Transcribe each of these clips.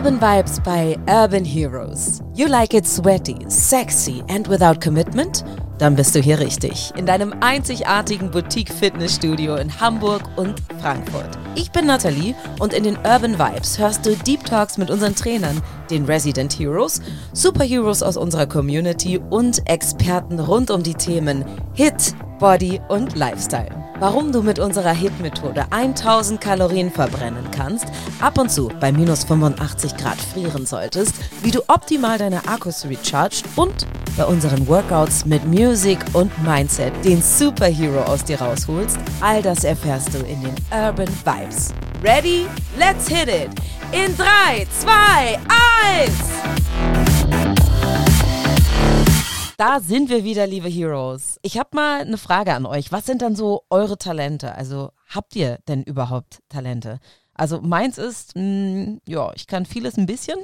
Urban Vibes bei Urban Heroes. You like it sweaty, sexy and without commitment? Dann bist du hier richtig. In deinem einzigartigen Boutique-Fitnessstudio in Hamburg und Frankfurt. Ich bin Nathalie und in den Urban Vibes hörst du Deep Talks mit unseren Trainern, den Resident Heroes, Superheroes aus unserer Community und Experten rund um die Themen Hit, Body und Lifestyle. Warum du mit unserer HIT-Methode 1000 Kalorien verbrennen kannst, ab und zu bei minus 85 Grad frieren solltest, wie du optimal deine Akkus recharged und bei unseren Workouts mit Music und Mindset den Superhero aus dir rausholst, all das erfährst du in den Urban Vibes. Ready? Let's hit it! In 3, 2, 1! Da sind wir wieder, liebe Heroes. Ich habe mal eine Frage an euch. Was sind dann so eure Talente? Also habt ihr denn überhaupt Talente? Also meins ist, mh, ja, ich kann vieles ein bisschen.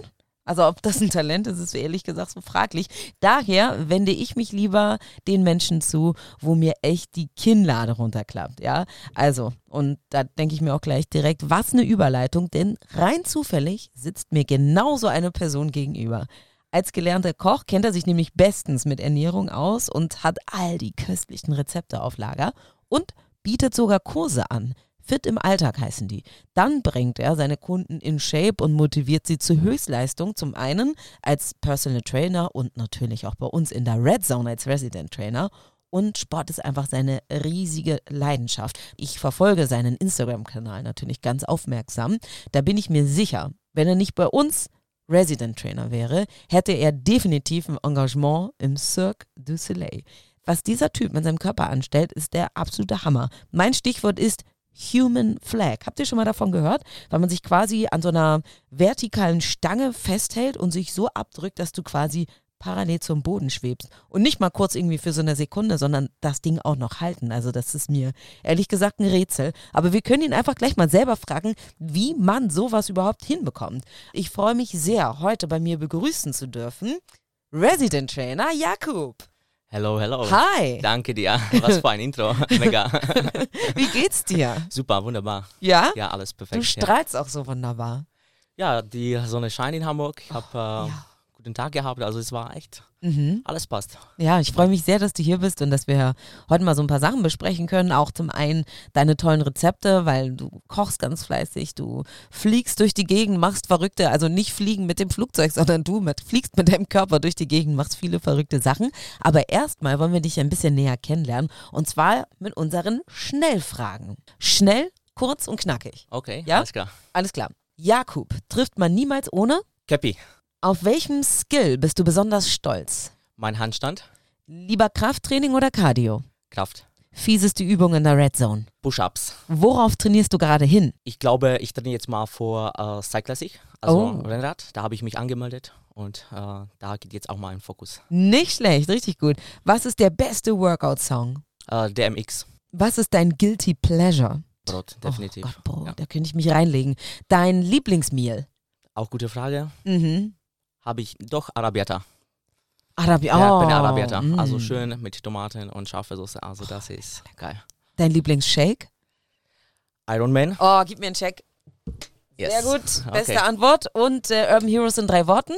Also ob das ein Talent ist, ist ehrlich gesagt so fraglich. Daher wende ich mich lieber den Menschen zu, wo mir echt die Kinnlade runterklappt, ja. Also, und da denke ich mir auch gleich direkt, was eine Überleitung, denn rein zufällig sitzt mir genauso eine Person gegenüber. Als gelernter Koch kennt er sich nämlich bestens mit Ernährung aus und hat all die köstlichen Rezepte auf Lager und bietet sogar Kurse an. Fit im Alltag heißen die. Dann bringt er seine Kunden in Shape und motiviert sie zur Höchstleistung. Zum einen als Personal Trainer und natürlich auch bei uns in der Red Zone als Resident Trainer. Und Sport ist einfach seine riesige Leidenschaft. Ich verfolge seinen Instagram-Kanal natürlich ganz aufmerksam. Da bin ich mir sicher, wenn er nicht bei uns Resident Trainer wäre, hätte er definitiv ein Engagement im Cirque du Soleil. Was dieser Typ mit seinem Körper anstellt, ist der absolute Hammer. Mein Stichwort ist Human Flag. Habt ihr schon mal davon gehört? Weil man sich quasi an so einer vertikalen Stange festhält und sich so abdrückt, dass du quasi parallel zum Boden schwebst. Und nicht mal kurz irgendwie für so eine Sekunde, sondern das Ding auch noch halten. Also das ist mir ehrlich gesagt ein Rätsel. Aber wir können ihn einfach gleich mal selber fragen, wie man sowas überhaupt hinbekommt. Ich freue mich sehr, heute bei mir begrüßen zu dürfen. Resident Trainer Jakub. Hello, hello. Hi. Danke dir. Was für ein Intro. Mega. Wie geht's dir? Super, wunderbar. Ja? Ja, alles perfekt. Du strahlst auch so wunderbar. Ja, die Sonne scheint in Hamburg. Ich habe äh, ja. Guten Tag gehabt. Also es war echt, Mhm. alles passt. Ja, ich freue mich sehr, dass du hier bist und dass wir heute mal so ein paar Sachen besprechen können. Auch zum einen deine tollen Rezepte, weil du kochst ganz fleißig, du fliegst durch die Gegend, machst verrückte, also nicht fliegen mit dem Flugzeug, sondern du mit, fliegst mit deinem Körper durch die Gegend, machst viele verrückte Sachen. Aber erstmal wollen wir dich ein bisschen näher kennenlernen und zwar mit unseren Schnellfragen. Schnell, kurz und knackig. Okay, Ja? alles klar. Alles klar. Jakub, trifft man niemals ohne? Käppi, Auf welchem Skill bist du besonders stolz? mein Handstand, Lieber Krafttraining oder Cardio? Kraft, Fieseste Übung in der Red Zone. Push-Ups. Worauf trainierst du gerade hin? Ich glaube, ich trainiere jetzt mal vor äh, Cyclassic, also Oh. Rennrad. Da habe ich mich angemeldet und äh, da geht jetzt auch mal ein Fokus. Nicht schlecht, richtig gut. Was ist der beste Workout-Song? Äh, DMX, Was ist dein Guilty Pleasure? Brot, definitiv. Oh Gott, Bro, Ja. da könnte ich mich reinlegen. Dein Lieblingsmeal? Auch gute Frage. Mhm. Habe ich doch Arabiata. Arabi Ja, oh, bin Arabiata. mm. Also schön mit Tomaten und scharfe Soße. Also das ist geil. Dein Lieblingsshake? Iron Man. Oh, gib mir einen Check. Yes. Sehr gut, beste Okay. Antwort. Und äh, Urban Heroes in drei Worten?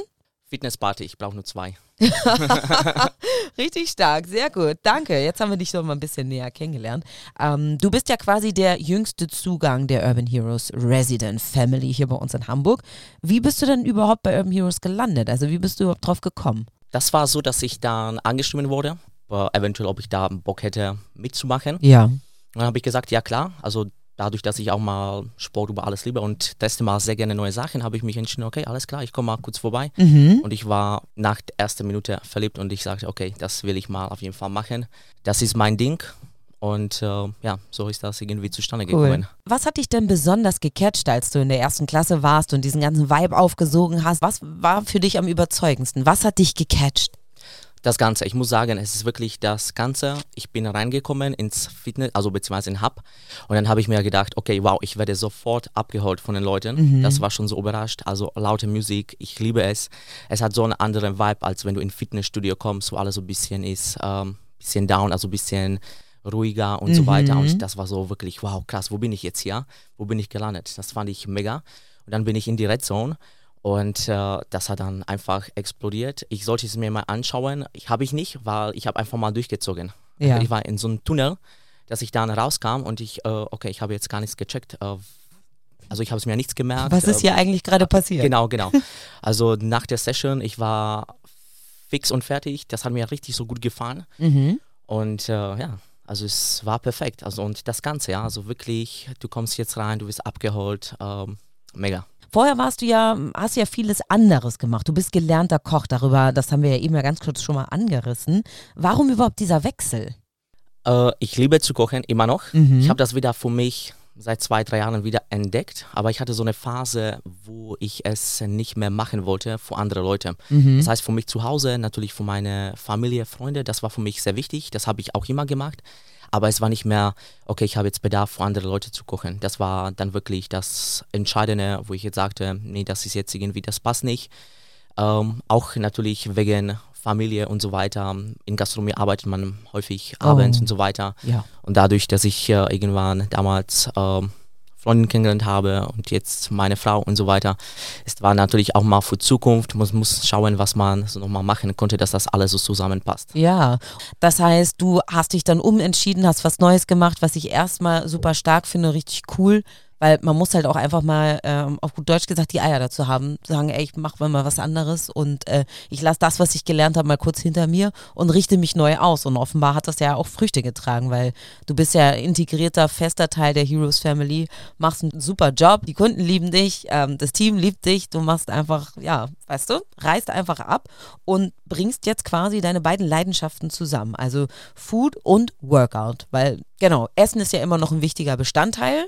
Fitnessparty, ich brauche nur zwei. Richtig stark, sehr gut. Danke. Jetzt haben wir dich doch mal ein bisschen näher kennengelernt. Ähm, du bist ja quasi der jüngste Zugang der Urban Heroes Resident Family hier bei uns in Hamburg. Wie bist du denn überhaupt bei Urban Heroes gelandet? Also wie bist du überhaupt drauf gekommen? Das war so, dass ich dann angestimmt wurde, eventuell, ob ich da Bock hätte mitzumachen. Ja. Und dann habe ich gesagt, ja klar, also dadurch, dass ich auch mal Sport über alles liebe und teste mal sehr gerne neue Sachen, habe ich mich entschieden, okay, alles klar, ich komme mal kurz vorbei. Mhm. Und ich war nach der ersten Minute verliebt und ich sagte, okay, das will ich mal auf jeden Fall machen. Das ist mein Ding. Und äh, ja, so ist das irgendwie zustande Cool. gekommen. Was hat dich denn besonders gecatcht, als du in der ersten Klasse warst und diesen ganzen Vibe aufgesogen hast? Was war für dich am überzeugendsten? Was hat dich gecatcht? Das Ganze, ich muss sagen, es ist wirklich das Ganze. Ich bin reingekommen ins Fitness, also beziehungsweise in Hub. Und dann habe ich mir gedacht, okay, wow, ich werde sofort abgeholt von den Leuten. Das war schon so überrascht. Also laute Musik, ich liebe es. Es hat so einen anderen Vibe, als wenn du in Fitnessstudio kommst, wo alles so ein bisschen ist, ähm, bisschen down, also ein bisschen ruhiger und so weiter. Und das war so wirklich, wow, krass, wo bin ich jetzt hier? Wo bin ich gelandet? Das fand ich mega. Und dann bin ich in die Red Zone. Und äh, das hat dann einfach explodiert. Ich sollte es mir mal anschauen. Ich habe ich nicht, weil ich habe einfach mal durchgezogen. Ja. Ich war in so einem Tunnel, dass ich dann rauskam und ich, äh, okay, ich habe jetzt gar nichts gecheckt. Äh, also ich habe es mir nichts gemerkt. Was ist Äh, hier eigentlich gerade passiert? Genau, genau. Also nach der Session, ich war fix und fertig. Das hat mir richtig so gut gefallen. Mhm. Und äh, ja, also es war perfekt. Also und das Ganze, ja, also wirklich, du kommst jetzt rein, du wirst abgeholt. Ähm, mega. Vorher warst du ja, hast du ja vieles anderes gemacht. Du bist gelernter Koch, darüber, das haben wir ja eben ja ganz kurz schon mal angerissen. Warum überhaupt dieser Wechsel? Äh, ich liebe zu kochen, immer noch. Mhm. Ich habe das wieder für mich seit zwei, drei Jahren wieder entdeckt. Aber ich hatte so eine Phase, wo ich es nicht mehr machen wollte für andere Leute. Mhm. Das heißt, für mich zu Hause, natürlich für meine Familie, Freunde, das war für mich sehr wichtig. Das habe ich auch immer gemacht. Aber es war nicht mehr, okay, ich habe jetzt Bedarf, für andere Leute zu kochen. Das war dann wirklich das Entscheidende, wo ich jetzt sagte, nee, das ist jetzt irgendwie, das passt nicht. Ähm, auch natürlich wegen Familie und so weiter. In Gastronomie arbeitet man häufig abends Oh. und so weiter. Ja. Und dadurch, dass ich äh, irgendwann damals ähm, Freundin kennengelernt habe und jetzt meine Frau und so weiter, es war natürlich auch mal für Zukunft, man muss schauen, was man so nochmal machen konnte, dass das alles so zusammenpasst. Ja, das heißt, du hast dich dann umentschieden, hast was Neues gemacht, was ich erstmal super stark finde, richtig cool, weil man muss halt auch einfach mal, ähm, auf gut Deutsch gesagt, die Eier dazu haben, sagen, ey, ich mache mal was anderes und äh, ich lasse das, was ich gelernt habe, mal kurz hinter mir und richte mich neu aus. Und offenbar hat das ja auch Früchte getragen, weil du bist ja integrierter, fester Teil der Heroes Family, machst einen super Job, die Kunden lieben dich, ähm, das Team liebt dich, du machst einfach, ja, weißt du, reißt einfach ab und bringst jetzt quasi deine beiden Leidenschaften zusammen, also Food und Workout, weil genau, Essen ist ja immer noch ein wichtiger Bestandteil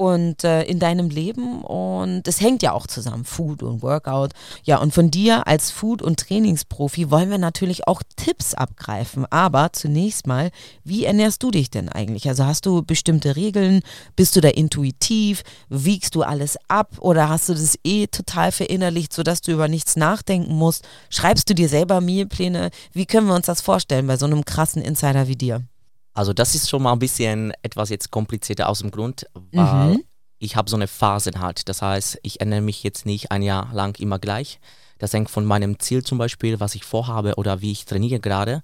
und äh, in deinem Leben und es hängt ja auch zusammen, Food und Workout. Ja, und von dir als Food- und Trainingsprofi wollen wir natürlich auch Tipps abgreifen, aber zunächst mal, wie ernährst du dich denn eigentlich? Also hast du bestimmte Regeln, bist du da intuitiv, wiegst du alles ab oder hast du das eh total verinnerlicht, sodass du über nichts nachdenken musst? Schreibst du dir selber Mealpläne? Wie können wir uns das vorstellen bei so einem krassen Insider wie dir? Also das ist schon mal ein bisschen etwas jetzt komplizierter aus dem Grund, weil Mhm. ich habe so eine Phase halt. Das heißt, ich ernähre mich jetzt nicht ein Jahr lang immer gleich. Das hängt von meinem Ziel zum Beispiel, was ich vorhabe oder wie ich trainiere gerade.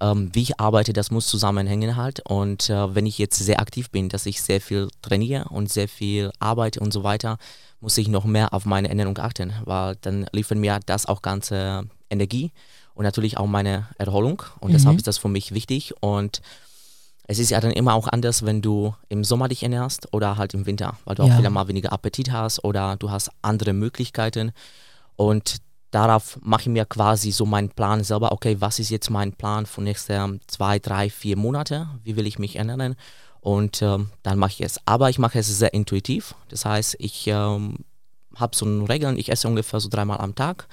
Ähm, wie ich arbeite, das muss zusammenhängen halt. Und äh, wenn ich jetzt sehr aktiv bin, dass ich sehr viel trainiere und sehr viel arbeite und so weiter, muss ich noch mehr auf meine Ernährung achten, weil dann liefert mir das auch ganze Energie und natürlich auch meine Erholung. Und deshalb ist das für mich wichtig. Und es ist ja dann immer auch anders, wenn du im Sommer dich ernährst oder halt im Winter, weil du Ja. auch wieder mal weniger Appetit hast oder du hast andere Möglichkeiten. Und darauf mache ich mir quasi so meinen Plan selber. Okay, was ist jetzt mein Plan für nächste zwei, drei, vier Monate? Wie will ich mich ernähren? Und ähm, dann mache ich es. Aber ich mache es sehr intuitiv. Das heißt, ich ähm, habe so eine Regeln. Ich esse ungefähr so dreimal am Tag,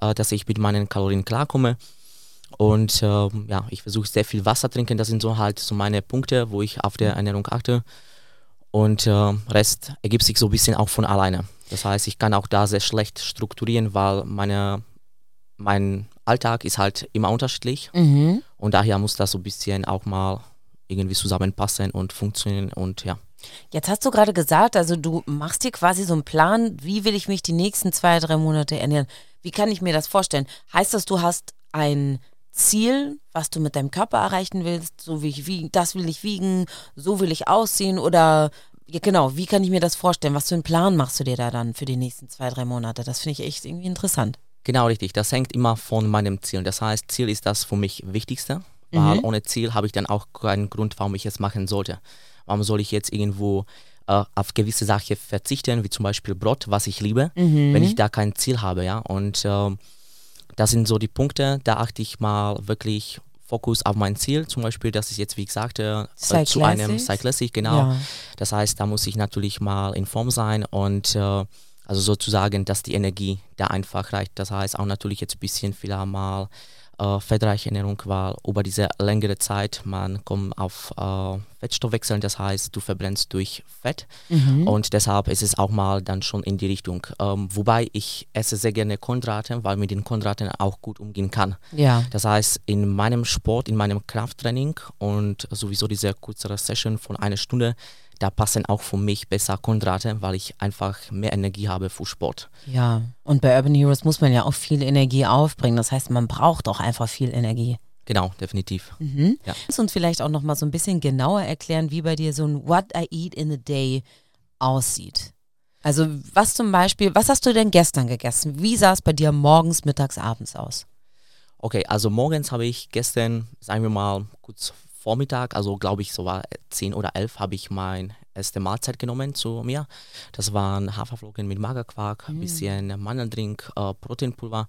äh, dass ich mit meinen Kalorien klarkomme. Und ähm, ja, ich versuche sehr viel Wasser trinken. Das sind so halt so meine Punkte, wo ich auf der Ernährung achte. Und äh, Rest ergibt sich so ein bisschen auch von alleine. Das heißt, ich kann auch da sehr schlecht strukturieren, weil meine, mein Alltag ist halt immer unterschiedlich. Mhm. Und daher muss das so ein bisschen auch mal irgendwie zusammenpassen und funktionieren. Und ja. Jetzt hast du gerade gesagt, also du machst dir quasi so einen Plan, wie will ich mich die nächsten zwei, drei Monate ernähren. Wie kann ich mir das vorstellen? Heißt das, du hast ein Ziel, was du mit deinem Körper erreichen willst, so wie ich wiegen, das will ich wiegen, so will ich aussehen oder ja, genau, wie kann ich mir das vorstellen? Was für einen Plan machst du dir da dann für die nächsten zwei, drei Monate? Das finde ich echt irgendwie interessant. Genau richtig, das hängt immer von meinem Ziel. Das heißt, Ziel ist das für mich Wichtigste, weil Mhm. ohne Ziel habe ich dann auch keinen Grund, warum ich es machen sollte. Warum soll ich jetzt irgendwo äh, auf gewisse Sachen verzichten, wie zum Beispiel Brot, was ich liebe, Mhm. wenn ich da kein Ziel habe, ja. Und ähm, das sind so die Punkte, da achte ich mal wirklich Fokus auf mein Ziel, zum Beispiel, das ist jetzt, wie ich sagte, äh, zu einem? Cyclassic, genau. Ja. Das heißt, da muss ich natürlich mal in Form sein und äh, also sozusagen, dass die Energie da einfach reicht. Das heißt auch natürlich jetzt ein bisschen vielleicht mal äh, fettreiche Ernährung, weil über diese längere Zeit man kommt auf äh, Fettstoffwechseln, das heißt, du verbrennst durch Fett Mhm. und deshalb ist es auch mal dann schon in die Richtung. Ähm, wobei ich esse sehr gerne Kohlenhydrate, weil mit den Kohlenhydraten auch gut umgehen kann. Ja. Das heißt, in meinem Sport, in meinem Krafttraining und sowieso diese kürzere Session von einer Stunde, da passen auch für mich besser Kohlenhydrate, weil ich einfach mehr Energie habe für Sport. Ja, und bei Urban Heroes muss man ja auch viel Energie aufbringen. Das heißt, man braucht auch einfach viel Energie. Genau, definitiv. Mhm. Ja. Kannst du uns vielleicht auch noch mal so ein bisschen genauer erklären, wie bei dir so ein What I Eat in a Day aussieht? Also was zum Beispiel, was hast du denn gestern gegessen? Wie sah es bei dir morgens, mittags, abends aus? Okay, also morgens habe ich gestern, sagen wir mal, kurz Vormittag, also glaube ich so war 10 oder 11, habe ich meine erste Mahlzeit genommen zu mir. Das waren Haferflocken mit Magerquark, ein mm. bisschen Mandeldrink, äh, Proteinpulver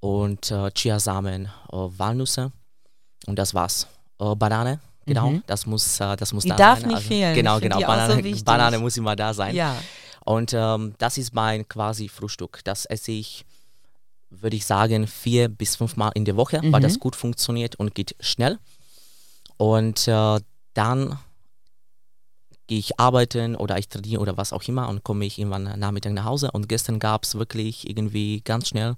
und äh, Chiasamen, äh, Walnüsse und das war's. Äh, Banane, genau, mhm. das muss, äh, das muss die da darf sein. nicht also, fehlen. Genau, genau, Banane, so Banane muss immer da sein. Ja. Und ähm, das ist mein quasi Frühstück. Das esse ich, würde ich sagen, vier bis fünf Mal in der Woche, mhm. weil das gut funktioniert und geht schnell. Und äh, dann gehe ich arbeiten oder ich trainiere oder was auch immer und komme ich irgendwann Nachmittag nach Hause. Und gestern gab es wirklich irgendwie ganz schnell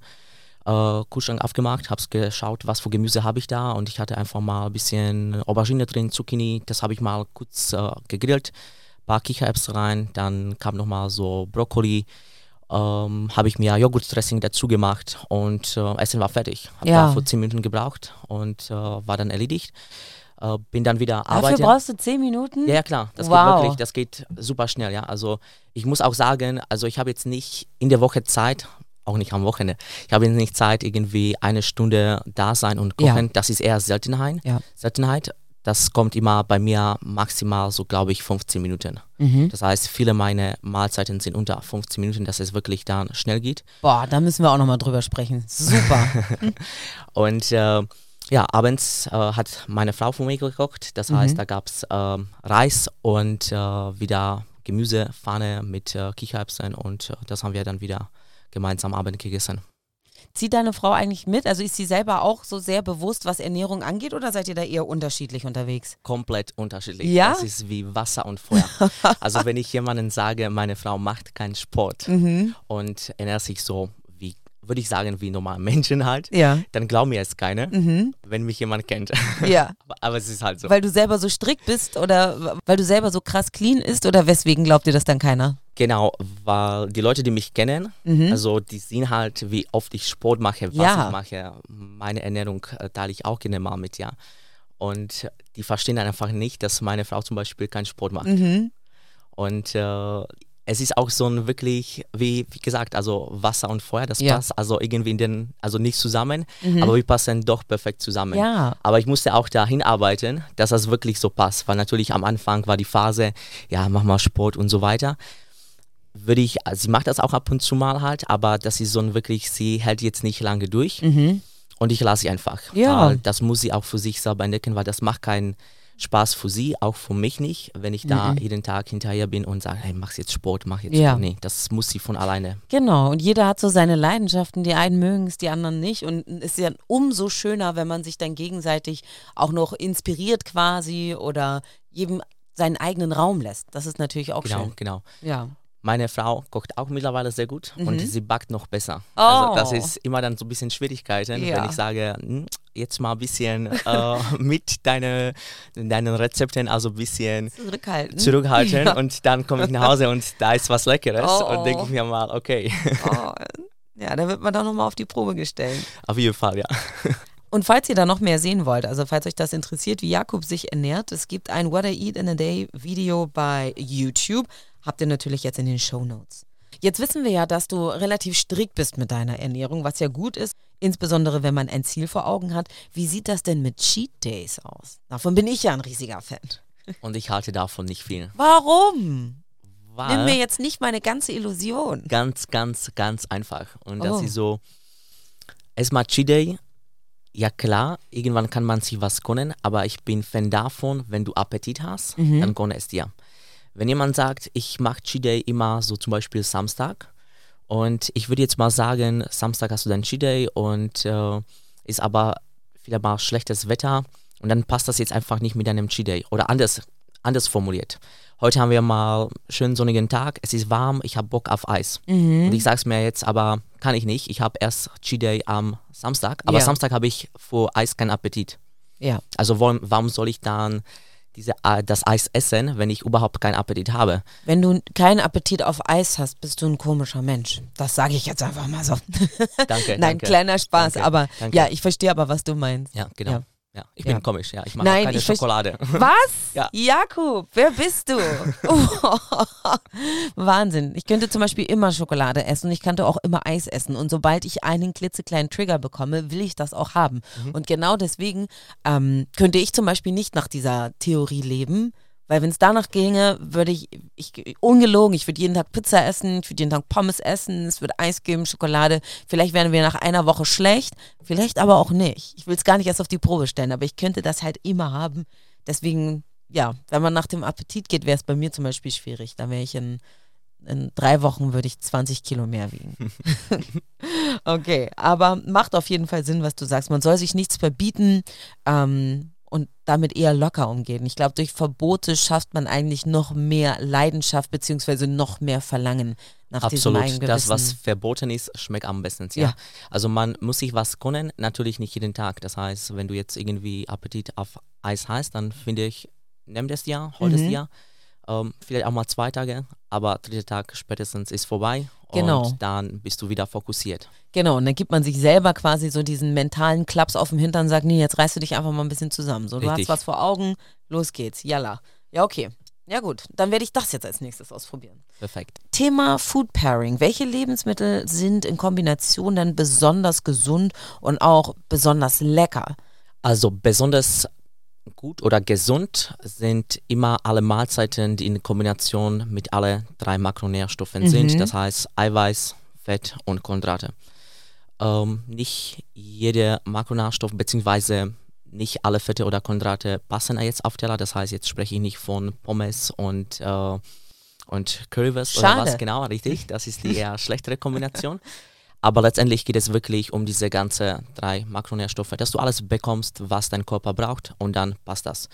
äh, Kühlschrank aufgemacht, habe geschaut, was für Gemüse habe ich da und ich hatte einfach mal ein bisschen Aubergine drin, Zucchini, das habe ich mal kurz äh, gegrillt, ein paar Kichererbsen rein, dann kam nochmal so Brokkoli, ähm, habe ich mir Joghurtdressing dazu gemacht und äh, Essen war fertig. Habe ja. dafür 10 Minuten gebraucht und äh, war dann erledigt. Äh, bin dann wieder Dafür arbeiten. brauchst du 10 Minuten? Ja, ja klar, das wow. geht wirklich, das geht super schnell, ja. Also ich muss auch sagen, also ich habe jetzt nicht in der Woche Zeit, auch nicht am Wochenende. Ich habe nicht Zeit, irgendwie eine Stunde da sein und kochen. Ja. Das ist eher Seltenheit. Ja. Seltenheit. Das kommt immer bei mir maximal so, glaube ich, 15 Minuten. Mhm. Das heißt, viele meiner Mahlzeiten sind unter 15 Minuten, dass es wirklich dann schnell geht. Boah, da müssen wir auch nochmal drüber sprechen. Super. und äh, ja, abends äh, hat meine Frau für mich gekocht. Das mhm. heißt, da gab es äh, Reis und äh, wieder Gemüsepfanne mit äh, Kichererbsen und äh, das haben wir dann wieder gemeinsam Abend gegessen. Zieht deine Frau eigentlich mit? Also ist sie selber auch so sehr bewusst, was Ernährung angeht oder seid ihr da eher unterschiedlich unterwegs? Komplett unterschiedlich. Ja? Das ist wie Wasser und Feuer. also wenn ich jemandem sage, meine Frau macht keinen Sport mhm. und ernährt sich so würde ich sagen, wie normale Menschen halt, ja. dann glauben mir es keine, mhm. wenn mich jemand kennt. Ja. aber, aber, es ist halt so. Weil du selber so strikt bist oder weil du selber so krass clean ist oder weswegen glaubt dir das dann keiner? Genau, weil die Leute, die mich kennen, mhm. also die sehen halt, wie oft ich Sport mache, was ja. ich mache. Meine Ernährung äh, teile ich auch gerne mal mit, ja. Und die verstehen dann einfach nicht, dass meine Frau zum Beispiel keinen Sport macht. Mhm. Und äh, es ist auch so ein wirklich, wie, wie gesagt, also Wasser und Feuer, das ja. passt also irgendwie in den, also nicht zusammen, mhm. aber wir passen doch perfekt zusammen. Ja. Aber ich musste auch dahin arbeiten, dass das wirklich so passt, weil natürlich am Anfang war die Phase, ja, mach mal Sport und so weiter. Würde ich, also sie macht das auch ab und zu mal halt, aber das ist so ein wirklich, sie hält jetzt nicht lange durch. Mhm. Und ich lasse sie einfach. Ja. das muss sie auch für sich selber entdecken, weil das macht keinen Spaß für sie, auch für mich nicht, wenn ich da mhm. jeden Tag hinterher bin und sage, hey, mach jetzt Sport, mach jetzt ja. Sport. Nee, das muss sie von alleine. Genau, und jeder hat so seine Leidenschaften, die einen mögen es, die anderen nicht. Und es ist ja umso schöner, wenn man sich dann gegenseitig auch noch inspiriert quasi oder jedem seinen eigenen Raum lässt. Das ist natürlich auch genau, schön. Genau, genau. Ja. Meine Frau kocht auch mittlerweile sehr gut mhm. und sie backt noch besser. Oh. Also das ist immer dann so ein bisschen Schwierigkeiten, ja. wenn ich sage, hm, jetzt mal ein bisschen äh, mit deine, deinen Rezepten, also ein bisschen zurückhalten. zurückhalten ja. und dann komme ich nach Hause und da ist was Leckeres oh. und denke ich mir mal, okay. Oh. Ja, da wird man doch nochmal auf die Probe gestellt. Auf jeden Fall, ja. Und falls ihr da noch mehr sehen wollt, also falls euch das interessiert, wie Jakob sich ernährt, es gibt ein What I Eat in a Day Video bei YouTube habt ihr natürlich jetzt in den Show Notes. Jetzt wissen wir ja, dass du relativ strikt bist mit deiner Ernährung, was ja gut ist, insbesondere wenn man ein Ziel vor Augen hat. Wie sieht das denn mit Cheat Days aus? Davon bin ich ja ein riesiger Fan. Und ich halte davon nicht viel. Warum? Weil Nimm mir jetzt nicht meine ganze Illusion. Ganz, ganz, ganz einfach. Und das oh. ist so, erstmal Cheat Day, ja klar, irgendwann kann man sich was gönnen, aber ich bin Fan davon, wenn du Appetit hast, mhm. dann gönne es dir. Wenn jemand sagt, ich mache Cheat Day immer so zum Beispiel Samstag und ich würde jetzt mal sagen, Samstag hast du dein Cheat Day und äh, ist aber wieder mal schlechtes Wetter und dann passt das jetzt einfach nicht mit deinem Cheat Day oder anders, anders formuliert. Heute haben wir mal schönen sonnigen Tag, es ist warm, ich habe Bock auf Eis. Mhm. Und ich sage es mir jetzt, aber kann ich nicht. Ich habe erst Cheat Day am Samstag, aber ja. Samstag habe ich vor Eis keinen Appetit. Ja. Also warum, warum soll ich dann diese, äh, das Eis essen, wenn ich überhaupt keinen Appetit habe. Wenn du keinen Appetit auf Eis hast, bist du ein komischer Mensch. Das sage ich jetzt einfach mal so. Danke. Nein, danke. kleiner Spaß, Danke, aber danke. ja, ich verstehe aber, was du meinst. Ja, genau. Ja. Ja. ich Ja. bin komisch, ja. Ich mache Nein, keine Schokolade. Was? Ja. Jakub, wer bist du? Wahnsinn. Ich könnte zum Beispiel immer Schokolade essen und ich könnte auch immer Eis essen. Und sobald ich einen klitzekleinen Trigger bekomme, will ich das auch haben. Und genau deswegen ähm, könnte ich zum Beispiel nicht nach dieser Theorie leben. Weil wenn es danach ginge, würde ich, ich, ungelogen, ich würde jeden Tag Pizza essen, ich würde jeden Tag Pommes essen, es würde Eis geben, Schokolade. Vielleicht wären wir nach einer Woche schlecht, vielleicht aber auch nicht. Ich will es gar nicht erst auf die Probe stellen, aber ich könnte das halt immer haben. Deswegen, ja, wenn man nach dem Appetit geht, wäre es bei mir zum Beispiel schwierig. Da wäre ich in, in drei Wochen würde ich 20 Kilo mehr wiegen. okay, aber macht auf jeden Fall Sinn, was du sagst. Man soll sich nichts verbieten ähm, und damit eher locker umgehen. Ich glaube, durch Verbote schafft man eigentlich noch mehr Leidenschaft beziehungsweise noch mehr Verlangen nach diesem Absolut. Das, was verboten ist, schmeckt am besten. Ja. Ja. Also man muss sich was gönnen, natürlich nicht jeden Tag. Das heißt, wenn du jetzt irgendwie Appetit auf Eis hast, dann finde ich, nimm das dir, hol das Mhm. Ähm, vielleicht auch mal zwei Tage, aber dritter Tag spätestens ist vorbei Genau. und dann bist du wieder fokussiert. Genau, und dann gibt man sich selber quasi so diesen mentalen Klaps auf dem Hintern und sagt, nee, jetzt reißt du dich einfach mal ein bisschen zusammen. So, du Richtig. hast was vor Augen, los geht's, yalla. Ja, okay. Ja gut, dann werde ich das jetzt als nächstes ausprobieren. Perfekt. Thema Food Pairing. Welche Lebensmittel sind in Kombination dann besonders gesund und auch besonders lecker? Also besonders gut oder gesund sind immer alle Mahlzeiten, die in Kombination mit alle drei Makronährstoffen Mhm. sind. Das heißt Eiweiß, Fett und Kohlenhydrate. Ähm, nicht jeder Makronährstoff beziehungsweise nicht alle Fette oder Kohlenhydrate passen jetzt auf Teller. Das heißt, jetzt spreche ich nicht von Pommes und, äh, und Currywurst oder was genau, richtig. Das ist die eher schlechtere Kombination. Aber letztendlich geht es wirklich um diese ganze drei Makronährstoffe, dass du alles bekommst, was dein Körper braucht und dann passt das.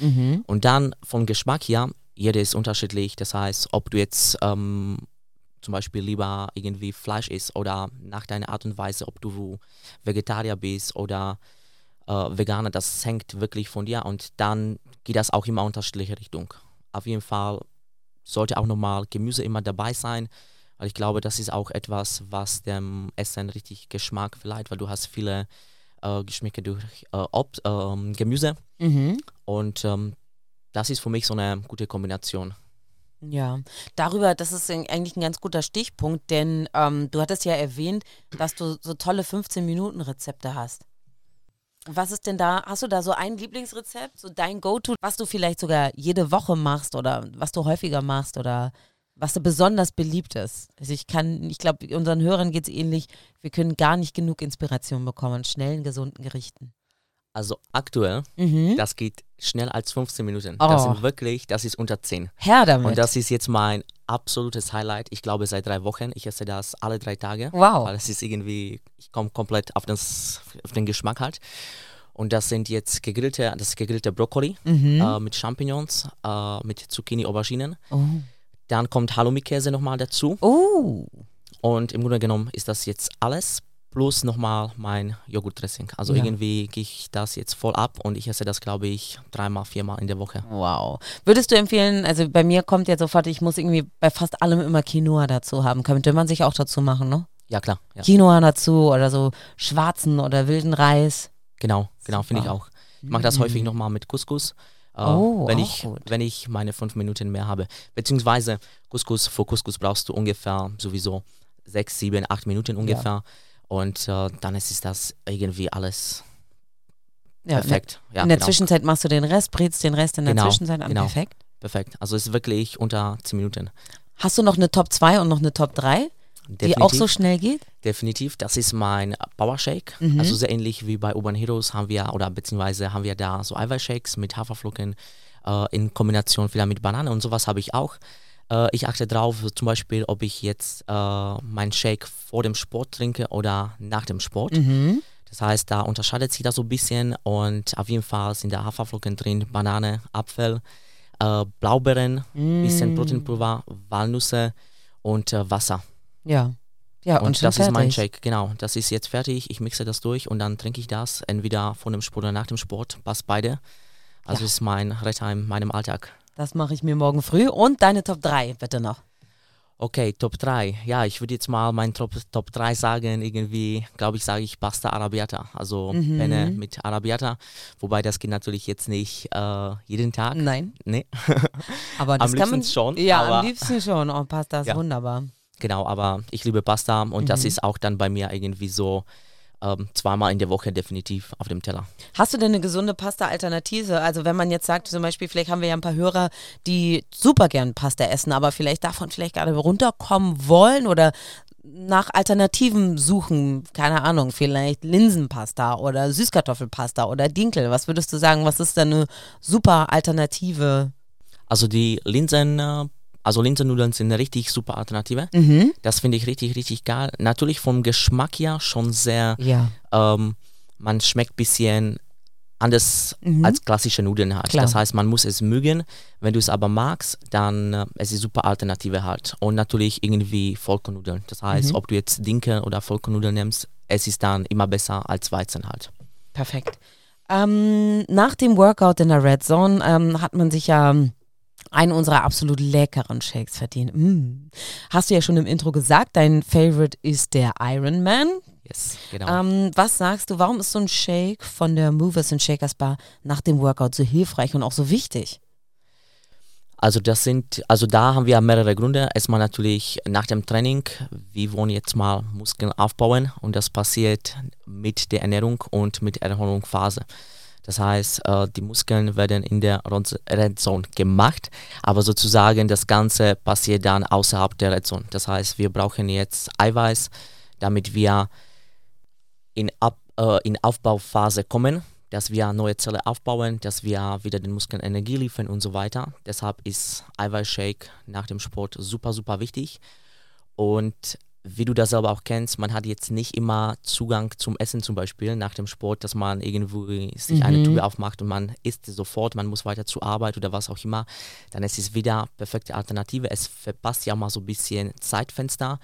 Und dann vom Geschmack her, jeder ist unterschiedlich. Das heißt, ob du jetzt ähm, zum Beispiel lieber irgendwie Fleisch isst oder nach deiner Art und Weise, ob du Vegetarier bist oder äh, Veganer, das hängt wirklich von dir und dann geht das auch immer unterschiedliche Richtung. Auf jeden Fall sollte auch nochmal Gemüse immer dabei sein, weil ich glaube, das ist auch etwas, was dem Essen richtig Geschmack verleiht, weil du hast viele äh, Geschmäcke durch äh, Obst, ähm, Gemüse und ähm, das ist für mich so eine gute Kombination. Ja, darüber, das ist eigentlich ein ganz guter Stichpunkt, denn ähm, du hattest ja erwähnt, dass du so tolle 15-Minuten-Rezepte hast. Was ist denn da, hast du da so ein Lieblingsrezept, so dein Go-To, was du vielleicht sogar jede Woche machst oder was du häufiger machst oder was du besonders beliebt ist? Also ich kann, ich glaube, unseren Hörern geht es ähnlich, wir können gar nicht genug Inspiration bekommen an schnellen, gesunden Gerichten. Also aktuell, Mhm. das geht schnell als 15 Minuten. Oh. Das sind wirklich, das ist unter 10. Her damit. Und das ist jetzt mein absolutes Highlight. Ich glaube seit drei Wochen. Ich esse das alle drei Tage. Wow. Weil es ist irgendwie, ich komme komplett auf, das, auf den Geschmack halt. Und das sind jetzt gegrillte, das gegrillte Brokkoli Mhm. äh, mit Champignons, äh, mit Zucchini, Auberginen. oh. Dann kommt Halloumi-Käse nochmal dazu. Oh. Und im Grunde genommen ist das jetzt alles. Plus nochmal mein Joghurtdressing. Also Ja. irgendwie gehe ich das jetzt voll ab und ich esse das, glaube ich, dreimal, viermal in der Woche. Wow. Würdest du empfehlen, also bei mir kommt jetzt sofort, ich muss irgendwie bei fast allem immer Quinoa dazu haben. Könnte man sich auch dazu machen, ne? Ja, klar. Ja. Quinoa dazu oder so schwarzen oder wilden Reis. Genau, genau, finde ich auch. Ich mache das häufig nochmal mit Couscous, Oh, wenn, ich, gut. wenn ich meine fünf Minuten mehr habe. Beziehungsweise Couscous, für Couscous brauchst du ungefähr sowieso sechs, sieben, acht Minuten ungefähr. Und äh, dann ist das irgendwie alles Ja, perfekt. Ja, in der genau, Zwischenzeit machst du den Rest, brätst den Rest in der Genau, Zwischenzeit an. genau. Perfekt. perfekt. Also es ist wirklich unter zehn Minuten. Hast du noch eine Top 2 und noch eine Top 3, die auch so schnell geht? Definitiv, das ist mein Power Shake. Mhm. Also sehr ähnlich wie bei Urban Heroes haben wir, oder beziehungsweise haben wir da so Eiweißshakes mit Haferflocken äh, in Kombination vielleicht mit Banane und sowas habe ich auch. Äh, ich achte drauf, zum Beispiel, ob ich jetzt äh, meinen Shake vor dem Sport trinke oder nach dem Sport. Mhm. Das heißt, da unterscheidet sich das so ein bisschen und auf jeden Fall sind da Haferflocken drin, Banane, Apfel, äh, Blaubeeren, Mm. bisschen Proteinpulver, Walnüsse und äh, Wasser. Ja. Ja, und, Und das ist mein fertig. Shake, genau. Das ist jetzt fertig. Ich mixe das durch und dann trinke ich das entweder vor dem Sport oder nach dem Sport. Passt beide. Also ja. ist mein in meinem Alltag. Das mache ich mir morgen früh. Und deine Top 3, bitte noch. Okay, Top 3. Ja, ich würde jetzt mal mein Top, Top 3 sagen. Irgendwie, glaube ich, sage ich Pasta Arabiata. Also mhm. Penne mit Arabiata. Wobei das geht natürlich jetzt nicht äh, jeden Tag. Nein. Nee. Aber das am kann man schon. Ja, am liebsten schon. Oh, Pasta ist ja. wunderbar. Genau, aber ich liebe Pasta und mhm. das ist auch dann bei mir irgendwie so ähm, zweimal in der Woche definitiv auf dem Teller. Hast du denn eine gesunde Pasta-Alternative? Also wenn man jetzt sagt, zum Beispiel, vielleicht haben wir ja ein paar Hörer, die super gern Pasta essen, aber vielleicht davon vielleicht gerade runterkommen wollen oder nach Alternativen suchen, keine Ahnung, vielleicht Linsenpasta oder Süßkartoffelpasta oder Dinkel. Was würdest du sagen, was ist denn eine super Alternative? Also die Linsen äh, also Linsennudeln sind eine richtig super Alternative. Mhm. Das finde ich richtig, richtig geil. Natürlich vom Geschmack ja schon sehr, ja. Ähm, man schmeckt ein bisschen anders mhm. als klassische Nudeln halt. Klar. Das heißt, man muss es mögen. Wenn du es aber magst, dann äh, es ist super Alternative halt. Und natürlich irgendwie Vollkornnudeln. Das heißt, mhm. ob du jetzt Dinkel oder Vollkornnudeln nimmst, es ist dann immer besser als Weizen halt. Perfekt. Ähm, nach dem Workout in der Red Zone ähm, hat man sich ja einen unserer absolut leckeren Shakes verdient. Mm. Hast du ja schon im Intro gesagt, dein Favorite ist der Iron Man. Yes, genau. Ähm, was sagst du, warum ist so ein Shake von der Movers and Shakers Bar nach dem Workout so hilfreich und auch so wichtig? Also das sind, also da haben wir mehrere Gründe. Erstmal natürlich nach dem Training, wir wollen jetzt mal Muskeln aufbauen und das passiert mit der Ernährung und mit der Erholungsphase. Das heißt, äh, die Muskeln werden in der Red Zone gemacht, aber sozusagen das Ganze passiert dann außerhalb der Red Zone. Das heißt, wir brauchen jetzt Eiweiß, damit wir in, Ab, äh, in Aufbauphase kommen, dass wir neue Zellen aufbauen, dass wir wieder den Muskeln Energie liefern und so weiter. Deshalb ist Eiweißshake nach dem Sport super, super wichtig. Und wie du das selber auch kennst, man hat jetzt nicht immer Zugang zum Essen zum Beispiel nach dem Sport, dass man irgendwo sich mhm. eine Tube aufmacht und man isst sofort, man muss weiter zur Arbeit oder was auch immer, dann ist es wieder perfekte Alternative. Es verpasst ja mal so ein bisschen Zeitfenster,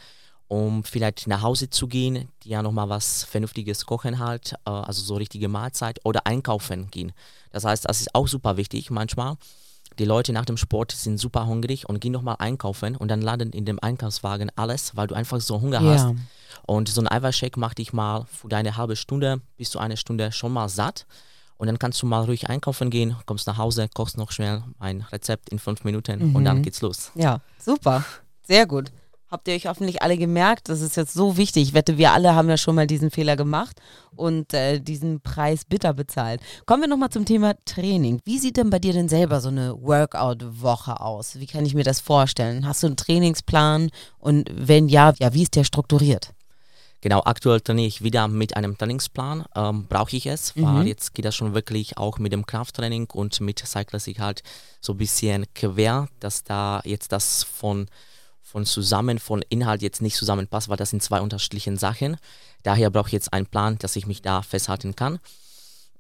um vielleicht nach Hause zu gehen, die ja nochmal was Vernünftiges kochen halt, äh, also so richtige Mahlzeit oder einkaufen gehen. Das heißt, das ist auch super wichtig manchmal die Leute nach dem Sport sind super hungrig und gehen nochmal einkaufen und dann laden in dem Einkaufswagen alles, weil du einfach so Hunger ja. hast. Und so ein Eiweißshake macht dich mal für deine halbe Stunde bis zu eine Stunde schon mal satt. Und dann kannst du mal ruhig einkaufen gehen, kommst nach Hause, kochst noch schnell ein Rezept in fünf Minuten mhm. und dann geht's los. Ja, super. Sehr gut. Habt ihr euch hoffentlich alle gemerkt, das ist jetzt so wichtig. Ich wette, wir alle haben ja schon mal diesen Fehler gemacht und äh, diesen Preis bitter bezahlt. Kommen wir nochmal zum Thema Training. Wie sieht denn bei dir denn selber so eine Workout-Woche aus? Wie kann ich mir das vorstellen? Hast du einen Trainingsplan und wenn ja, ja, wie ist der strukturiert? Genau, aktuell trainiere ich wieder mit einem Trainingsplan. Ähm, Brauche ich es, weil mhm. jetzt geht das schon wirklich auch mit dem Krafttraining und mit Cyclassic halt so ein bisschen quer, dass da jetzt das von von zusammen, von Inhalt jetzt nicht zusammenpasst, weil das sind zwei unterschiedliche Sachen. Daher brauche ich jetzt einen Plan, dass ich mich da festhalten kann.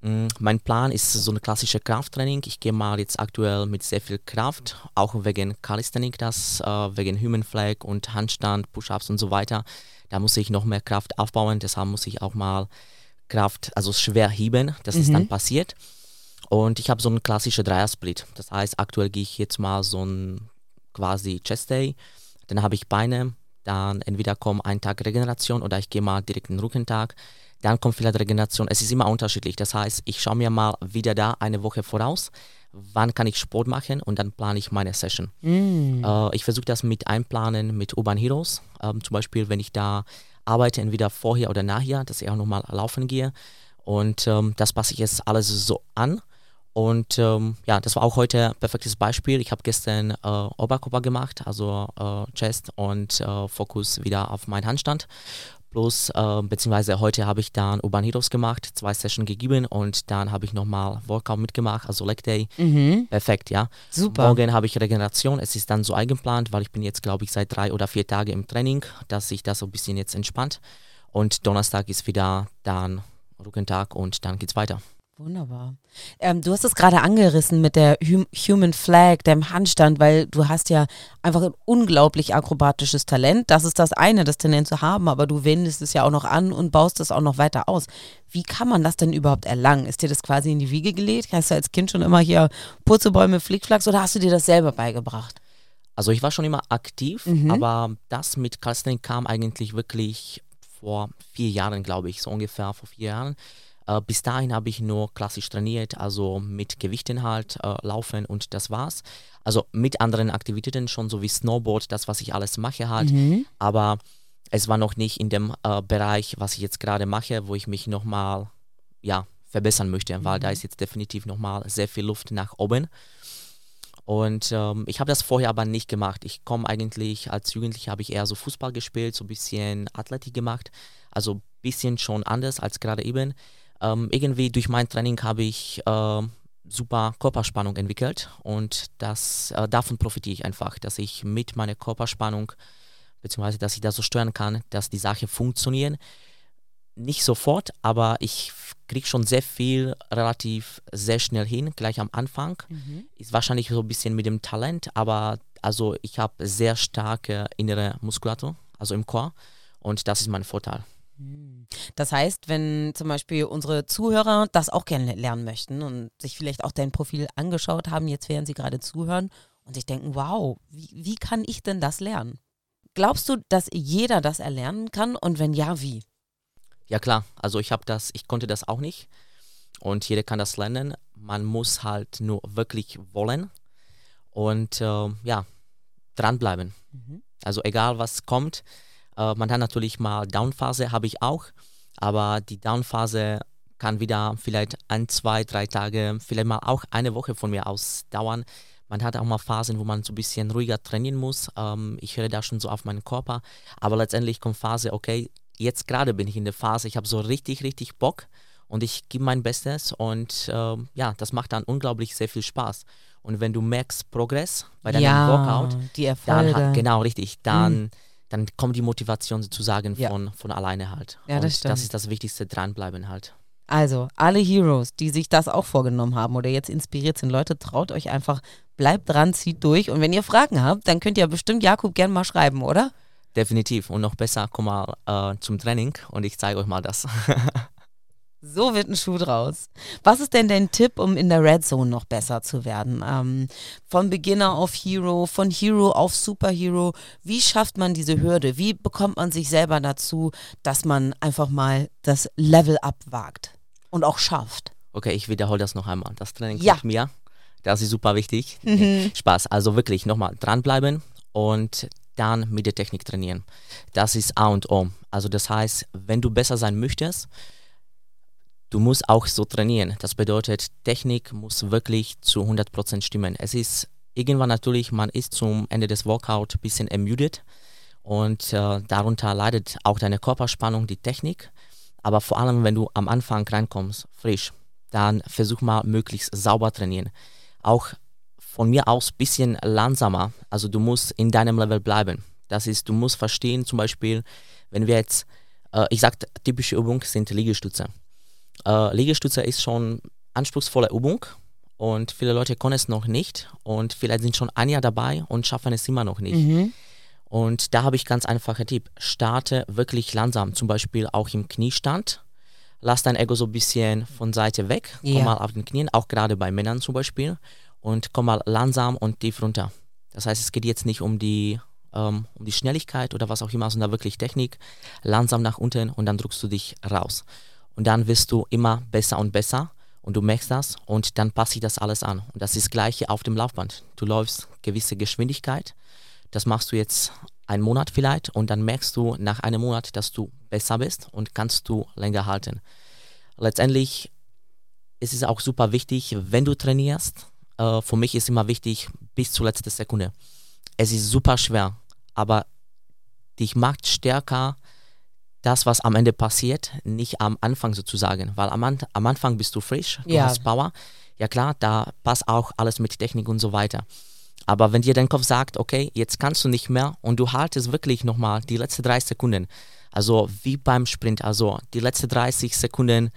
Mm, mein Plan ist so ein klassischer Krafttraining. Ich gehe mal jetzt aktuell mit sehr viel Kraft, auch wegen Calisthenics, das, äh, wegen Human Flag und Handstand, Push-Ups und so weiter. Da muss ich noch mehr Kraft aufbauen, deshalb muss ich auch mal Kraft, also schwer heben, dass mhm. es dann mhm. passiert. Und ich habe so einen klassischen Dreier-Split. Das heißt, aktuell gehe ich jetzt mal so ein quasi Chest Day dann habe ich Beine, dann entweder kommt ein Tag Regeneration oder ich gehe mal direkt in den Rückentag. Dann kommt vielleicht Regeneration. Es ist immer unterschiedlich. Das heißt, ich schaue mir mal wieder da eine Woche voraus, wann kann ich Sport machen und dann plane ich meine Session. Mm. Äh, ich versuche das mit einplanen mit Urban Heroes. Ähm, zum Beispiel, wenn ich da arbeite, entweder vorher oder nachher, dass ich auch nochmal laufen gehe. Und ähm, das passe ich jetzt alles so an. Und ähm, ja, das war auch heute ein perfektes Beispiel. Ich habe gestern äh, Oberkörper gemacht, also äh, Chest und äh, Fokus wieder auf meinen Handstand. Plus, äh, beziehungsweise heute habe ich dann Urban Heroes gemacht, zwei Sessions gegeben und dann habe ich nochmal Workout mitgemacht, also Leg Day. Mhm. Perfekt, ja. Super. Morgen habe ich Regeneration. Es ist dann so eingeplant, weil ich bin jetzt, glaube ich, seit drei oder vier Tagen im Training, dass sich das so ein bisschen jetzt entspannt. Und Donnerstag ist wieder dann Rückentag und dann geht's weiter. Wunderbar. Ähm, du hast es gerade angerissen mit der hum Human Flag, dem Handstand, weil du hast ja einfach ein unglaublich akrobatisches Talent. Das ist das eine, das Talent zu haben, aber du wendest es ja auch noch an und baust es auch noch weiter aus. Wie kann man das denn überhaupt erlangen? Ist dir das quasi in die Wiege gelegt? Hast du als Kind schon immer hier Purzelbäume, Flickflacks oder hast du dir das selber beigebracht? Also ich war schon immer aktiv, mhm. aber das mit Calisthenics kam eigentlich wirklich vor vier Jahren, glaube ich, so ungefähr vor vier Jahren. Äh, bis dahin habe ich nur klassisch trainiert, also mit Gewichten halt äh, laufen und das war's. Also mit anderen Aktivitäten schon, so wie Snowboard, das, was ich alles mache halt. Mhm. Aber es war noch nicht in dem äh, Bereich, was ich jetzt gerade mache, wo ich mich nochmal, ja, verbessern möchte, mhm. weil da mhm. ist jetzt definitiv nochmal sehr viel Luft nach oben. Und ähm, ich habe das vorher aber nicht gemacht. Ich komme eigentlich, als Jugendlicher habe ich eher so Fußball gespielt, so ein bisschen Athletik gemacht. Also ein bisschen schon anders als gerade eben ähm, irgendwie durch mein Training habe ich äh, super Körperspannung entwickelt und das, äh, davon profitiere ich einfach, dass ich mit meiner Körperspannung, beziehungsweise dass ich das so steuern kann, dass die Sachen funktionieren. Nicht sofort, aber ich kriege schon sehr viel relativ sehr schnell hin, gleich am Anfang. Mhm. Ist wahrscheinlich so ein bisschen mit dem Talent, aber also ich habe sehr starke innere Muskulatur, also im Chor und das ist mein Vorteil. Hm. Das heißt, wenn zum Beispiel unsere Zuhörer das auch gerne lernen möchten und sich vielleicht auch dein Profil angeschaut haben, jetzt während sie gerade zuhören und sich denken, wow, wie, wie kann ich denn das lernen? Glaubst du, dass jeder das erlernen kann und wenn ja, wie? Ja klar, also ich habe das, ich konnte das auch nicht und jeder kann das lernen. Man muss halt nur wirklich wollen und äh, ja, dranbleiben. Mhm. Also egal was kommt, äh, man hat natürlich mal Downphase, habe ich auch, aber die Downphase kann wieder vielleicht ein, zwei, drei Tage, vielleicht mal auch eine Woche von mir aus dauern. Man hat auch mal Phasen, wo man so ein bisschen ruhiger trainieren muss. Ähm, ich höre da schon so auf meinen Körper, aber letztendlich kommt Phase, okay, jetzt gerade bin ich in der Phase, ich habe so richtig, richtig Bock und ich gebe mein Bestes und äh, ja, das macht dann unglaublich sehr viel Spaß. Und wenn du merkst Progress bei deinem ja, Workout, die Erfolge. dann genau richtig, dann mhm dann kommt die Motivation sozusagen ja. von, von alleine halt. Ja, das Und stimmt. das ist das Wichtigste, dranbleiben halt. Also, alle Heroes, die sich das auch vorgenommen haben oder jetzt inspiriert sind, Leute, traut euch einfach, bleibt dran, zieht durch. Und wenn ihr Fragen habt, dann könnt ihr bestimmt Jakob gern mal schreiben, oder? Definitiv. Und noch besser, komm mal äh, zum Training und ich zeige euch mal das. So wird ein Schuh draus. Was ist denn dein Tipp, um in der Red Zone noch besser zu werden? Ähm, von Beginner auf Hero, von Hero auf Superhero. Wie schafft man diese Hürde? Wie bekommt man sich selber dazu, dass man einfach mal das Level abwagt und auch schafft? Okay, ich wiederhole das noch einmal. Das Training ja. mir. Das ist super wichtig. Mhm. Spaß. Also wirklich nochmal dranbleiben und dann mit der Technik trainieren. Das ist A und O. Also das heißt, wenn du besser sein möchtest, du musst auch so trainieren. Das bedeutet, Technik muss wirklich zu 100% stimmen. Es ist irgendwann natürlich, man ist zum Ende des Workout ein bisschen ermüdet und äh, darunter leidet auch deine Körperspannung, die Technik. Aber vor allem, wenn du am Anfang reinkommst, frisch, dann versuch mal möglichst sauber trainieren. Auch von mir aus ein bisschen langsamer. Also du musst in deinem Level bleiben. Das ist, du musst verstehen, zum Beispiel, wenn wir jetzt, äh, ich sage, typische Übung sind Liegestütze. Äh, Liegestütze ist schon anspruchsvolle Übung und viele Leute können es noch nicht und vielleicht sind schon ein Jahr dabei und schaffen es immer noch nicht. Mhm. Und da habe ich ganz einfache Tipp. Starte wirklich langsam, zum Beispiel auch im Kniestand. Lass dein Ego so ein bisschen von Seite weg, komm ja. mal auf den Knien, auch gerade bei Männern zum Beispiel und komm mal langsam und tief runter. Das heißt, es geht jetzt nicht um die, ähm, um die Schnelligkeit oder was auch immer, sondern wirklich Technik. Langsam nach unten und dann drückst du dich raus. Und dann wirst du immer besser und besser und du merkst das und dann passt sich das alles an. Und das ist das gleiche auf dem Laufband. Du läufst gewisse Geschwindigkeit, das machst du jetzt einen Monat vielleicht und dann merkst du nach einem Monat, dass du besser bist und kannst du länger halten. Letztendlich ist es auch super wichtig, wenn du trainierst. Äh, für mich ist immer wichtig bis zur letzten Sekunde. Es ist super schwer, aber dich macht stärker das, was am Ende passiert, nicht am Anfang sozusagen, weil am, am Anfang bist du frisch, du ja. hast Power. Ja klar, da passt auch alles mit Technik und so weiter. Aber wenn dir dein Kopf sagt, okay, jetzt kannst du nicht mehr und du haltest wirklich nochmal die letzten drei Sekunden, also wie beim Sprint, also die letzten 30 Sekunden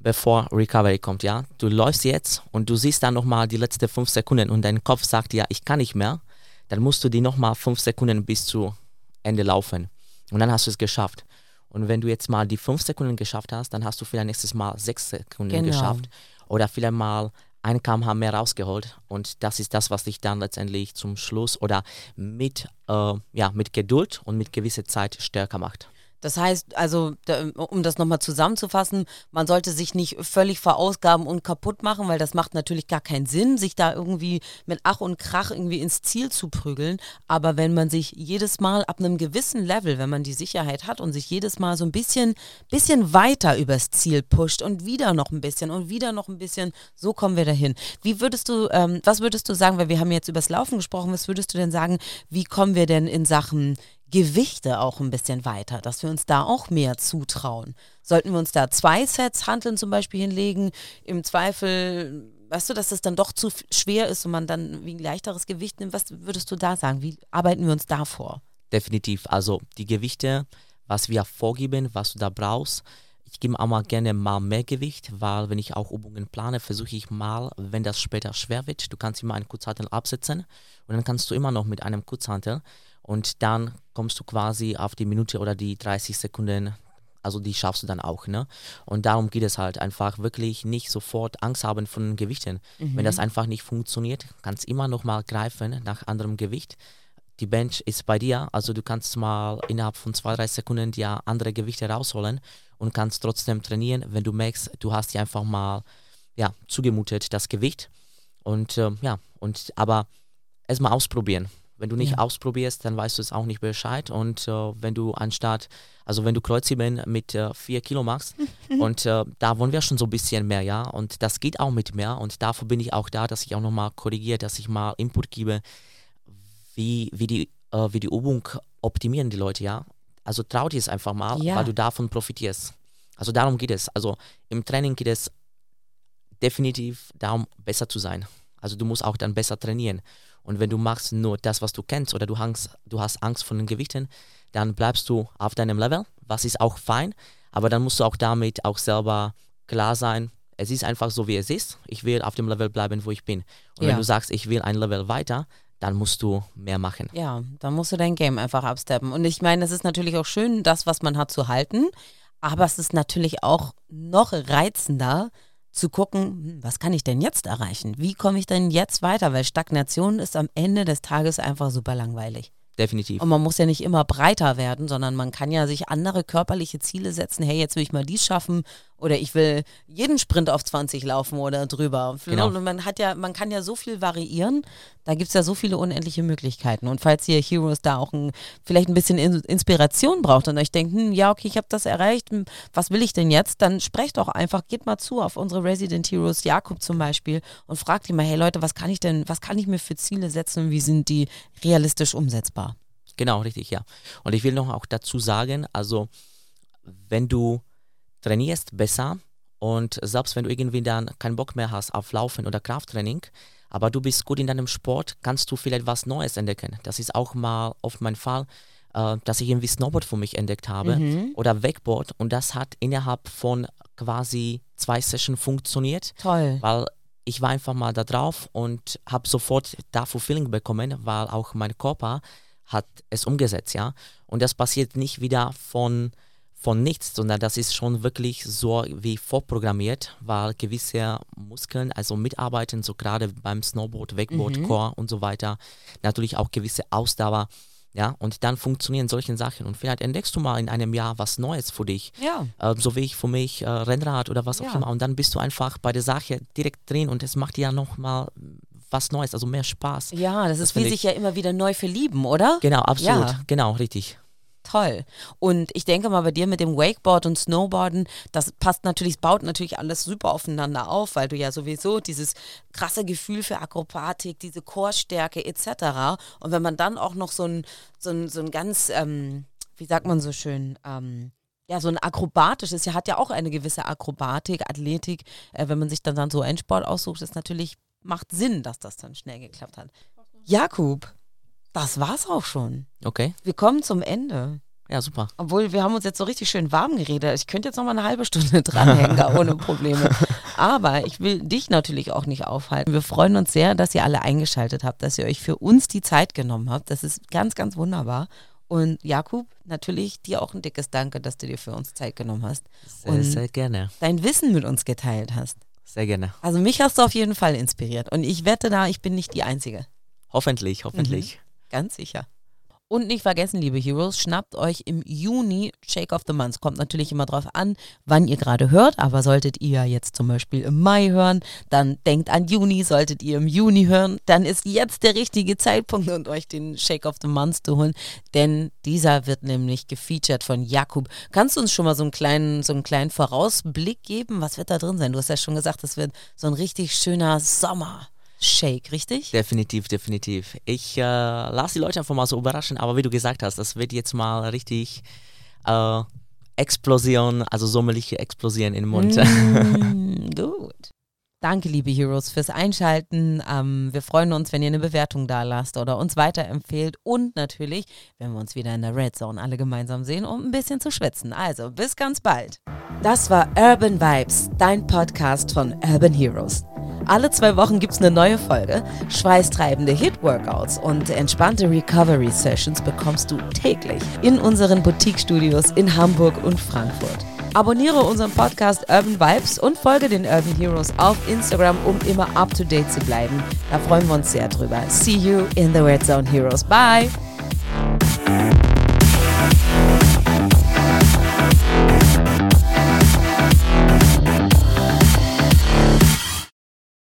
bevor Recovery kommt, ja. Du läufst jetzt und du siehst dann nochmal die letzten fünf Sekunden und dein Kopf sagt ja, ich kann nicht mehr, dann musst du die nochmal fünf Sekunden bis zu Ende laufen. Und dann hast du es geschafft. Und wenn du jetzt mal die fünf Sekunden geschafft hast, dann hast du vielleicht nächstes Mal sechs Sekunden genau. geschafft. Oder vielleicht mal ein kmh mehr rausgeholt. Und das ist das, was dich dann letztendlich zum Schluss oder mit, äh, ja, mit Geduld und mit gewisser Zeit stärker macht. Das heißt, also, um das nochmal zusammenzufassen, man sollte sich nicht völlig verausgaben und kaputt machen, weil das macht natürlich gar keinen Sinn, sich da irgendwie mit Ach und Krach irgendwie ins Ziel zu prügeln. Aber wenn man sich jedes Mal ab einem gewissen Level, wenn man die Sicherheit hat und sich jedes Mal so ein bisschen, bisschen weiter übers Ziel pusht und wieder noch ein bisschen und wieder noch ein bisschen, so kommen wir dahin. Wie würdest du, ähm, was würdest du sagen, weil wir haben jetzt übers Laufen gesprochen, was würdest du denn sagen, wie kommen wir denn in Sachen Gewichte auch ein bisschen weiter, dass wir uns da auch mehr zutrauen. Sollten wir uns da zwei Sets Handeln zum Beispiel hinlegen, im Zweifel, weißt du, dass das dann doch zu schwer ist und man dann wie ein leichteres Gewicht nimmt, was würdest du da sagen? Wie arbeiten wir uns da vor? Definitiv. Also die Gewichte, was wir vorgeben, was du da brauchst, ich gebe auch mal gerne mal mehr Gewicht, weil wenn ich auch Übungen plane, versuche ich mal, wenn das später schwer wird, du kannst immer einen Kurzhantel absetzen und dann kannst du immer noch mit einem Kurzhantel und dann kommst du quasi auf die Minute oder die 30 Sekunden, also die schaffst du dann auch. Ne? Und darum geht es halt einfach wirklich nicht sofort Angst haben von Gewichten. Mhm. Wenn das einfach nicht funktioniert, kannst du immer noch mal greifen nach anderem Gewicht. Die Bench ist bei dir, also du kannst mal innerhalb von zwei, drei Sekunden dir andere Gewichte rausholen und kannst trotzdem trainieren, wenn du merkst, du hast dir einfach mal ja, zugemutet, das Gewicht. Und ähm, ja, und aber erstmal ausprobieren. Wenn du nicht ja. ausprobierst, dann weißt du es auch nicht Bescheid. Und äh, wenn du anstatt, also wenn du Kreuzheben mit äh, vier Kilo machst, und äh, da wollen wir schon so ein bisschen mehr, ja. Und das geht auch mit mehr. Und dafür bin ich auch da, dass ich auch nochmal korrigiere, dass ich mal Input gebe, wie, wie, die, äh, wie die Übung optimieren die Leute, ja. Also trau dir es einfach mal, ja. weil du davon profitierst. Also darum geht es. Also im Training geht es definitiv darum, besser zu sein. Also du musst auch dann besser trainieren. Und wenn du machst nur das, was du kennst, oder du, hangst, du hast Angst vor den Gewichten, dann bleibst du auf deinem Level, was ist auch fein, aber dann musst du auch damit auch selber klar sein, es ist einfach so, wie es ist. Ich will auf dem Level bleiben, wo ich bin. Und ja. wenn du sagst, ich will ein Level weiter, dann musst du mehr machen. Ja, dann musst du dein Game einfach absteppen. Und ich meine, es ist natürlich auch schön, das, was man hat, zu halten. Aber es ist natürlich auch noch reizender, zu gucken, hm, was kann ich denn jetzt erreichen? Wie komme ich denn jetzt weiter? Weil Stagnation ist am Ende des Tages einfach super langweilig. Definitiv. Und man muss ja nicht immer breiter werden, sondern man kann ja sich andere körperliche Ziele setzen. Hey, jetzt will ich mal dies schaffen oder ich will jeden Sprint auf 20 laufen oder drüber. Genau. Und man hat ja, man kann ja so viel variieren. Da gibt es ja so viele unendliche Möglichkeiten. Und falls ihr Heroes da auch ein, vielleicht ein bisschen Inspiration braucht und euch denkt, hm, ja, okay, ich habe das erreicht, hm, was will ich denn jetzt? Dann sprecht doch einfach, geht mal zu auf unsere Resident Heroes, Jakob zum Beispiel, und fragt ihn mal, hey Leute, was kann ich denn, was kann ich mir für Ziele setzen und wie sind die realistisch umsetzbar? Genau, richtig, ja. Und ich will noch auch dazu sagen, also wenn du trainierst besser und selbst wenn du irgendwie dann keinen Bock mehr hast auf Laufen oder Krafttraining, aber du bist gut in deinem Sport, kannst du vielleicht was Neues entdecken. Das ist auch mal oft mein Fall, äh, dass ich irgendwie Snowboard für mich entdeckt habe mhm. oder Wakeboard und das hat innerhalb von quasi zwei Sessions funktioniert. Toll. Weil ich war einfach mal da drauf und habe sofort dafür Feeling bekommen, weil auch mein Körper hat es umgesetzt, ja. Und das passiert nicht wieder von von nichts, sondern das ist schon wirklich so wie vorprogrammiert, weil gewisse Muskeln also mitarbeiten, so gerade beim Snowboard, Wakeboard, mhm. Core und so weiter, natürlich auch gewisse Ausdauer. Ja, und dann funktionieren solche Sachen. Und vielleicht entdeckst du mal in einem Jahr was Neues für dich. Ja. Äh, so wie ich für mich äh, Rennrad oder was auch immer. Und dann bist du einfach bei der Sache direkt drin und es macht dir ja nochmal was Neues, also mehr Spaß. Ja, das, das ist wie sich ja immer wieder neu verlieben, oder? Genau, absolut. Ja. Genau, richtig toll. Und ich denke mal bei dir mit dem Wakeboard und Snowboarden, das passt natürlich, baut natürlich alles super aufeinander auf, weil du ja sowieso dieses krasse Gefühl für Akrobatik, diese Chorstärke etc. Und wenn man dann auch noch so ein, so ein, so ein ganz, ähm, wie sagt man so schön, ähm, ja, so ein akrobatisches, ja, hat ja auch eine gewisse Akrobatik, Athletik. Äh, wenn man sich dann, dann so einen Sport aussucht, ist natürlich, macht Sinn, dass das dann schnell geklappt hat. Jakub, das war's auch schon. Okay. Wir kommen zum Ende. Ja, super. Obwohl, wir haben uns jetzt so richtig schön warm geredet. Ich könnte jetzt noch mal eine halbe Stunde dranhängen, ohne Probleme. Aber ich will dich natürlich auch nicht aufhalten. Wir freuen uns sehr, dass ihr alle eingeschaltet habt, dass ihr euch für uns die Zeit genommen habt. Das ist ganz, ganz wunderbar. Und Jakub, natürlich dir auch ein dickes Danke, dass du dir für uns Zeit genommen hast. Sehr, und sehr gerne. dein Wissen mit uns geteilt hast. Sehr gerne. Also mich hast du auf jeden Fall inspiriert. Und ich wette da, ich bin nicht die Einzige. Hoffentlich, hoffentlich. Ganz sicher. Und nicht vergessen, liebe Heroes, schnappt euch im Juni Shake of the Month. Kommt natürlich immer drauf an, wann ihr gerade hört, aber solltet ihr jetzt zum Beispiel im Mai hören, dann denkt an Juni, solltet ihr im Juni hören, dann ist jetzt der richtige Zeitpunkt, um euch den Shake of the Month zu holen, denn dieser wird nämlich gefeatured von Jakub. Kannst du uns schon mal so einen kleinen, so einen kleinen Vorausblick geben? Was wird da drin sein? Du hast ja schon gesagt, es wird so ein richtig schöner Sommer. Shake, richtig? Definitiv, definitiv. Ich äh, lasse die Leute einfach mal so überraschen, aber wie du gesagt hast, das wird jetzt mal richtig äh, Explosion, also sommerliche Explosion im Mund. Mm, gut. Danke, liebe Heroes, fürs Einschalten. Ähm, wir freuen uns, wenn ihr eine Bewertung da lasst oder uns weiterempfehlt. Und natürlich, wenn wir uns wieder in der Red Zone alle gemeinsam sehen, um ein bisschen zu schwitzen. Also, bis ganz bald. Das war Urban Vibes, dein Podcast von Urban Heroes. Alle zwei Wochen gibt es eine neue Folge. Schweißtreibende Hit-Workouts und entspannte Recovery-Sessions bekommst du täglich in unseren Boutique-Studios in Hamburg und Frankfurt. Abonniere unseren Podcast Urban Vibes und folge den Urban Heroes auf Instagram, um immer up to date zu bleiben. Da freuen wir uns sehr drüber. See you in the Red Zone Heroes. Bye!